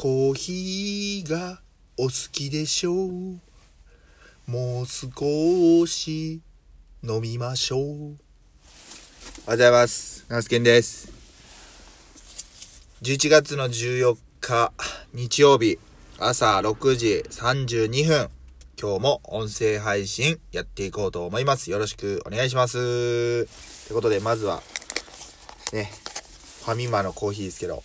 コーヒーがお好きでしょう。もう少し飲みましょう。おはようございます。ナスケンです。11月の14日日曜日朝6時32分。今日も音声配信やっていこうと思います。よろしくお願いします。ということでまずはねファミマのコーヒーですけど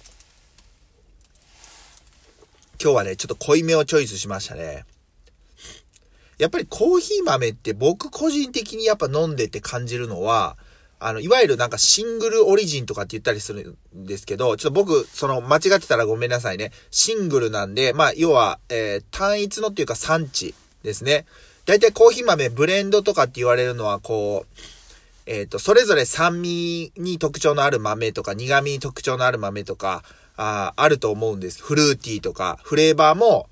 今日はね、ちょっと濃いめをチョイスしましたね。やっぱりコーヒー豆って僕個人的にやっぱ飲んでて感じるのは、あの、いわゆるなんかシングルオリジンとかって言ったりするんですけど、ちょっと僕、その間違ってたらごめんなさいね。シングルなんで、まあ、要は、えー、単一のっていうか産地ですね。だいたいコーヒー豆ブレンドとかって言われるのは、こう、えっ、ー、と、それぞれ酸味に特徴のある豆とか、苦味に特徴のある豆とか、ああると思うんです。フルーティーとか、フレーバーも、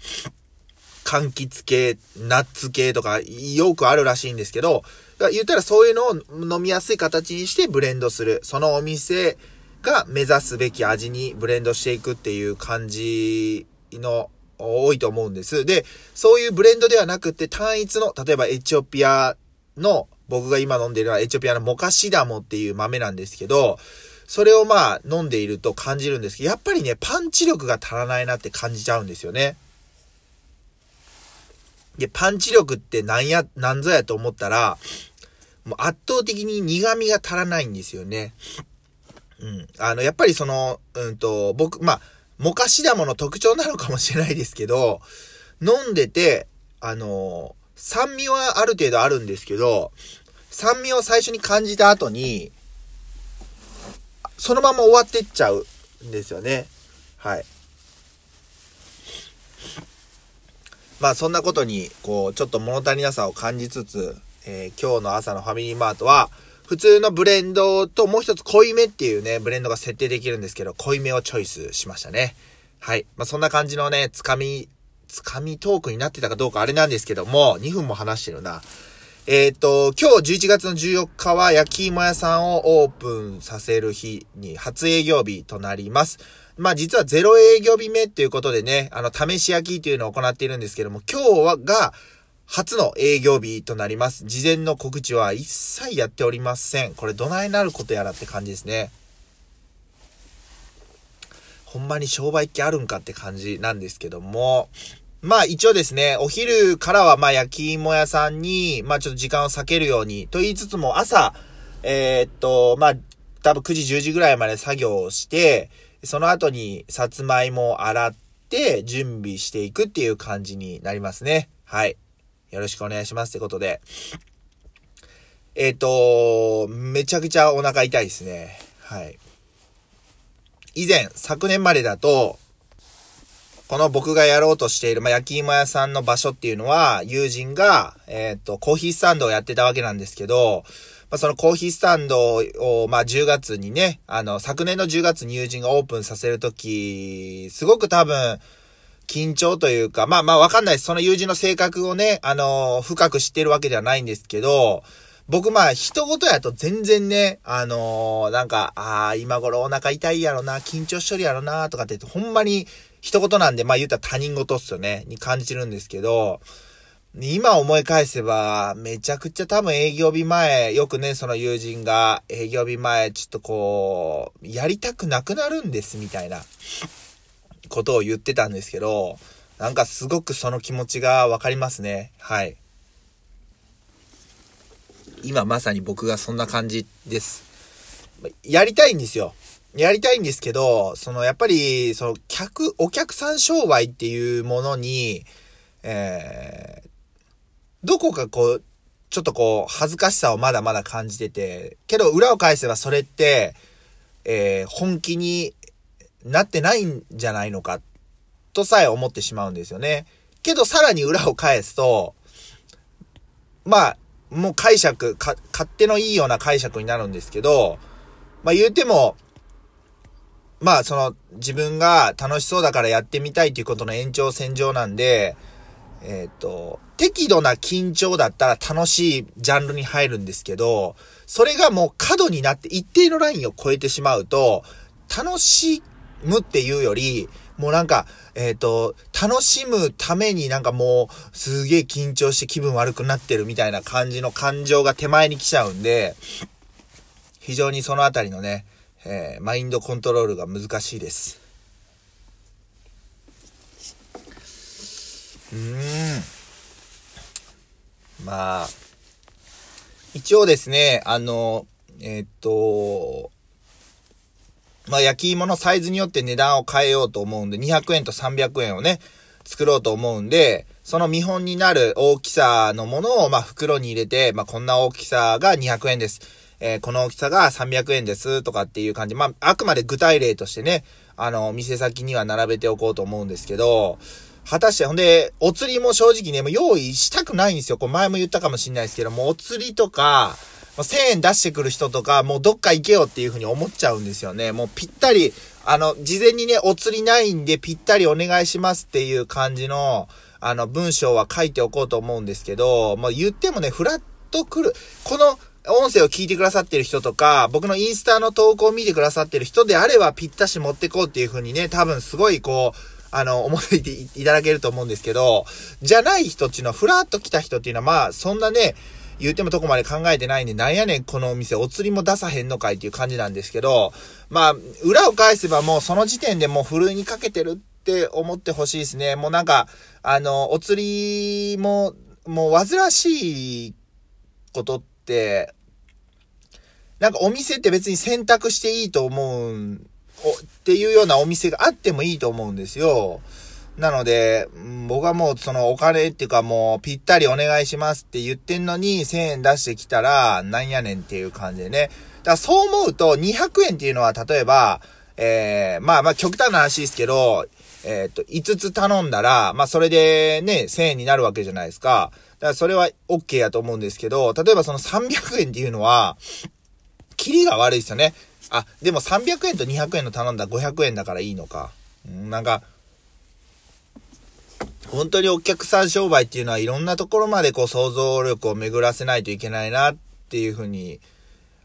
柑橘系、ナッツ系とか、よくあるらしいんですけど、言ったらそういうのを飲みやすい形にしてブレンドする。そのお店が目指すべき味にブレンドしていくっていう感じの多いと思うんです。で、そういうブレンドではなくて単一の、例えばエチオピアの、僕が今飲んでるのはエチオピアのモカシダモっていう豆なんですけど、それをまあ飲んでいると感じるんですけど、やっぱりね、パンチ力が足らないなって感じちゃうんですよね。で、パンチ力って何や、何ぞやと思ったら、もう圧倒的に苦味が足らないんですよね。うん。あの、やっぱりその、うんと、僕、まあ、モカシダモの特徴なのかもしれないですけど、飲んでて、あの、酸味はある程度あるんですけど、酸味を最初に感じた後に、そのまま終わってっちゃうんですよね。はい。まあそんなことに、こう、ちょっと物足りなさを感じつつ、えー、今日の朝のファミリーマートは、普通のブレンドともう一つ濃いめっていうね、ブレンドが設定できるんですけど、濃いめをチョイスしましたね。はい。まあそんな感じのね、つかみ、つかみトークになってたかどうかあれなんですけども、2分も話してるな。えっ、ー、と、今日11月の14日は焼き芋屋さんをオープンさせる日に初営業日となります。まあ実はゼロ営業日目っていうことでね、あの、試し焼きっていうのを行っているんですけども、今日はが初の営業日となります。事前の告知は一切やっておりません。これどないなることやらって感じですね。ほんまに商売っ気あるんかって感じなんですけども、まあ一応ですね、お昼からはまあ焼き芋屋さんに、まあちょっと時間を避けるように、と言いつつも朝、えー、っと、まあ多分9時10時ぐらいまで作業をして、その後にさつまいもを洗って準備していくっていう感じになりますね。はい。よろしくお願いしますってことで。えっ、と、めちゃくちゃお腹痛いですね。はい。以前、昨年までだと、この僕がやろうとしている、まあ、焼き芋屋さんの場所っていうのは、友人が、えっ、と、コーヒースタンドをやってたわけなんですけど、まあ、そのコーヒースタンドを、まあ、10月にね、あの、昨年の10月に友人がオープンさせるとき、すごく多分、緊張というか、まあまあわかんないです。その友人の性格をね、あの、深く知ってるわけではないんですけど、僕まあ、人事やと全然ね、あのー、なんか、ああ、今頃お腹痛いやろな、緊張しとるやろな、とかってほんまに一言なんで、まあ言ったら他人事っすよね、に感じるんですけど、今思い返せば、めちゃくちゃ多分営業日前、よくね、その友人が営業日前、ちょっとこう、やりたくなくなるんです、みたいなことを言ってたんですけど、なんかすごくその気持ちがわかりますね。はい。今まさに僕がそんな感じです。やりたいんですよ。やりたいんですけど、そのやっぱり、その客、お客さん商売っていうものに、えー、どこかこう、ちょっとこう、恥ずかしさをまだまだ感じてて、けど裏を返せばそれって、えー、本気になってないんじゃないのか、とさえ思ってしまうんですよね。けどさらに裏を返すと、まあ、もう解釈、か、勝手のいいような解釈になるんですけど、まあ言うても、まあその自分が楽しそうだからやってみたいということの延長線上なんで、えっ、ー、と、適度な緊張だったら楽しいジャンルに入るんですけど、それがもう過度になって一定のラインを超えてしまうと、楽しむっていうより、もうなんか、えっ、ー、と、楽しむためになんかもう、すげえ緊張して気分悪くなってるみたいな感じの感情が手前に来ちゃうんで、非常にそのあたりのね、えー、マインドコントロールが難しいです。うーん。まあ、一応ですね、あの、えー、っと、まあ、焼き芋のサイズによって値段を変えようと思うんで、200円と300円をね、作ろうと思うんで、その見本になる大きさのものを、まあ、袋に入れて、まあ、こんな大きさが200円です。えー、この大きさが300円ですとかっていう感じ。まあ、あくまで具体例としてね、あの、店先には並べておこうと思うんですけど、果たして、ほんで、お釣りも正直ね、もう用意したくないんですよ。これ前も言ったかもしんないですけども、お釣りとか、1000円出してくる人とか、もうどっか行けよっていう風に思っちゃうんですよね。もうぴったり、あの、事前にね、お釣りないんでぴったりお願いしますっていう感じの、あの、文章は書いておこうと思うんですけど、もう言ってもね、フラッと来る。この、音声を聞いてくださってる人とか、僕のインスタの投稿を見てくださってる人であればぴったし持ってこうっていう風にね、多分すごいこう、あの、思っていただけると思うんですけど、じゃない人っていうのは、ふらっと来た人っていうのは、まあ、そんなね、言うてもとこまで考えてないんで、なんやねん、このお店、お釣りも出さへんのかいっていう感じなんですけど、まあ、裏を返せばもうその時点でもうふるいにかけてるって思ってほしいですね。もうなんか、あの、お釣りも、もう煩わしいことって、なんかお店って別に選択していいと思うんっていうようなお店があってもいいと思うんですよ。なので、僕はもうそのお金っていうかもうぴったりお願いしますって言ってんのに1000円出してきたらなんやねんっていう感じでね。だからそう思うと200円っていうのは例えば、えー、まあまあ極端な話ですけど、えっ、と、5つ頼んだら、まあそれでね、1000円になるわけじゃないですか。だからそれは OK やと思うんですけど、例えばその300円っていうのは、キリが悪いですよね。あ、でも300円と200円の頼んだ500円だからいいのか。なんか、本当にお客さん商売っていうのはいろんなところまでこう想像力を巡らせないといけないなっていうふうに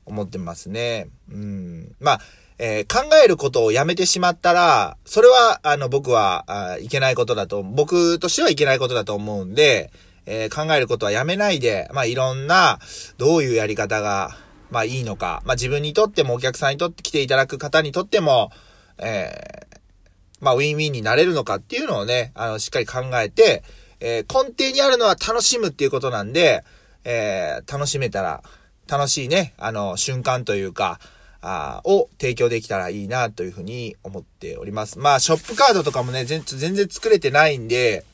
思ってますね。うん。まあ、えー、考えることをやめてしまったら、それは、あの、僕は、あいけないことだと、僕としてはいけないことだと思うんで、えー、考えることはやめないで、まあ、いろんな、どういうやり方が、まあいいのか、まあ自分にとってもお客さんにとって来ていただく方にとっても、えー、まあウィンウィンになれるのかっていうのをね、あの、しっかり考えて、えー、根底にあるのは楽しむっていうことなんで、えー、楽しめたら、楽しいね、あの、瞬間というか、あを提供できたらいいなというふうに思っております。まあ、ショップカードとかもね、全然作れてないんで、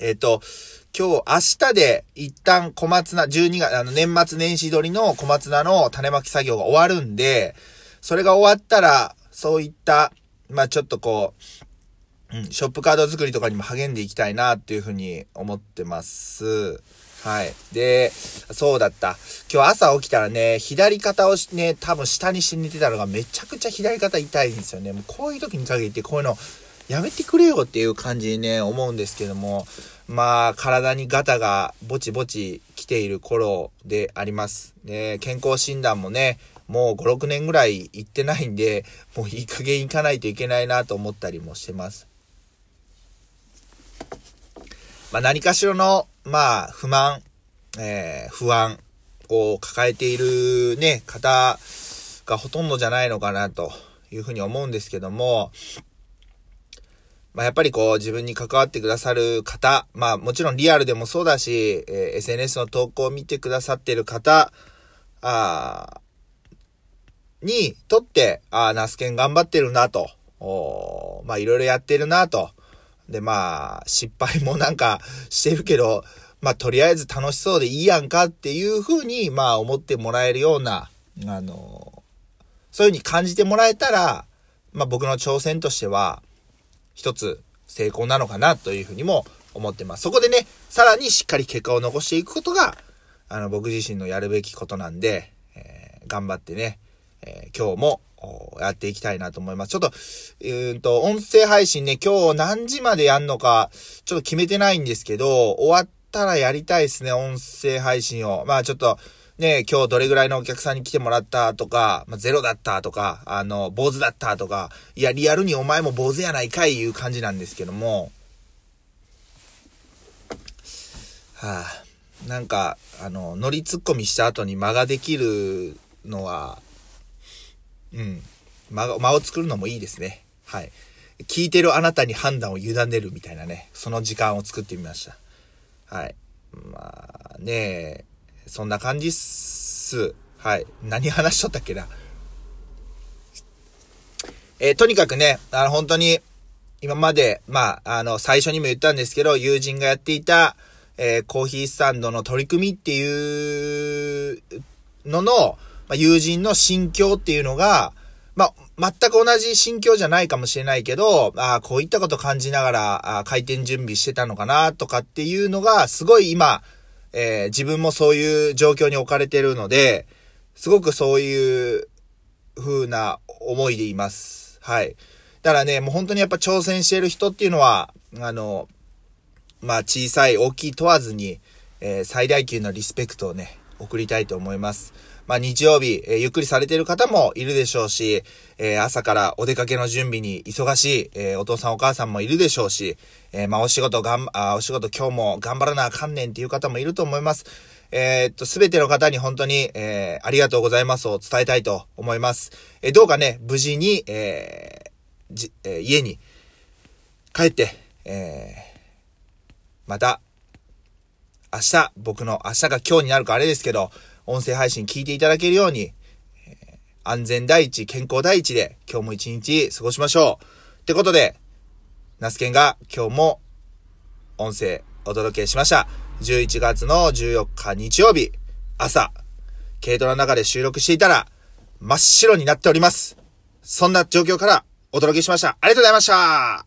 えっ、ー、と、今日、明日で一旦小松菜、12月、あの、年末年始撮りの小松菜の種まき作業が終わるんで、それが終わったら、そういった、まあちょっとこう、うん、ショップカード作りとかにも励んでいきたいなっていうふうに思ってます。はい。で、そうだった。今日朝起きたらね、左肩をね、多分下にして寝てたのがめちゃくちゃ左肩痛いんですよね。もうこういう時に限ってこういうのやめてくれよっていう感じにね、思うんですけども、まあ、体にガタがぼちぼちている頃であります。で、健康診断もね、もう5、6年ぐらい行ってないんで、もういい加減行かないといけないなと思ったりもしてます。まあ、何かしらの、まあ、不満、えー、不安を抱えているね、方がほとんどじゃないのかなというふうに思うんですけども、まあ、やっぱりこう自分に関わってくださる方、まあもちろんリアルでもそうだし、えー、SNS の投稿を見てくださってる方、ああにとって、ああ、ナスケン頑張ってるなと、おまあいろいろやってるなと。で、まあ失敗もなんか してるけど、まあとりあえず楽しそうでいいやんかっていうふうに、まあ思ってもらえるような、あの、そういうふうに感じてもらえたら、まあ僕の挑戦としては、一つ成功なのかなというふうにも思ってます。そこでね、さらにしっかり結果を残していくことが、あの、僕自身のやるべきことなんで、えー、頑張ってね、えー、今日もやっていきたいなと思います。ちょっと、うんと、音声配信ね、今日何時までやんのか、ちょっと決めてないんですけど、終わったらやりたいですね、音声配信を。まあちょっと、ね、今日どれぐらいのお客さんに来てもらったとか、まあ、ゼロだったとか、あの、坊主だったとか、いや、リアルにお前も坊主やないかいいう感じなんですけども、はあ、なんか、あの、乗りツッコミした後に間ができるのは、うん、間間を作るのもいいですね。はい。聞いてるあなたに判断を委ねるみたいなね、その時間を作ってみました。はい。まあ、ねそんな感じっす。はい。何話しとったっけな？えー、とにかくね、あの、本当に、今まで、まあ、あの、最初にも言ったんですけど、友人がやっていた、えー、コーヒースタンドの取り組みっていうのの、まあ、友人の心境っていうのが、まあ、全く同じ心境じゃないかもしれないけど、ああ、こういったこと感じながら、あ開店準備してたのかな、とかっていうのが、すごい今、えー、自分もそういう状況に置かれてるので、すごくそういう風な思いでいます。はい。だからね、もう本当にやっぱ挑戦してる人っていうのは、あの、まあ小さい大きい問わずに、えー、最大級のリスペクトをね、送りたいと思います。まあ日曜日、えー、ゆっくりされている方もいるでしょうし、えー、朝からお出かけの準備に忙しい、えー、お父さんお母さんもいるでしょうし、え、まあお仕事がん、あ、お仕事今日も頑張らなあかんねんっていう方もいると思います。え、っと、すべての方に本当に、え、ありがとうございますを伝えたいと思います。え、どうかね、無事に、えー、じ、え、家に帰って、え、また、明日、僕の明日が今日になるかあれですけど、音声配信聞いていただけるように、安全第一、健康第一で今日も一日過ごしましょう。ってことで、ナスケンが今日も音声お届けしました。11月の14日日曜日、朝、軽トラの中で収録していたら、真っ白になっております。そんな状況からお届けしました。ありがとうございました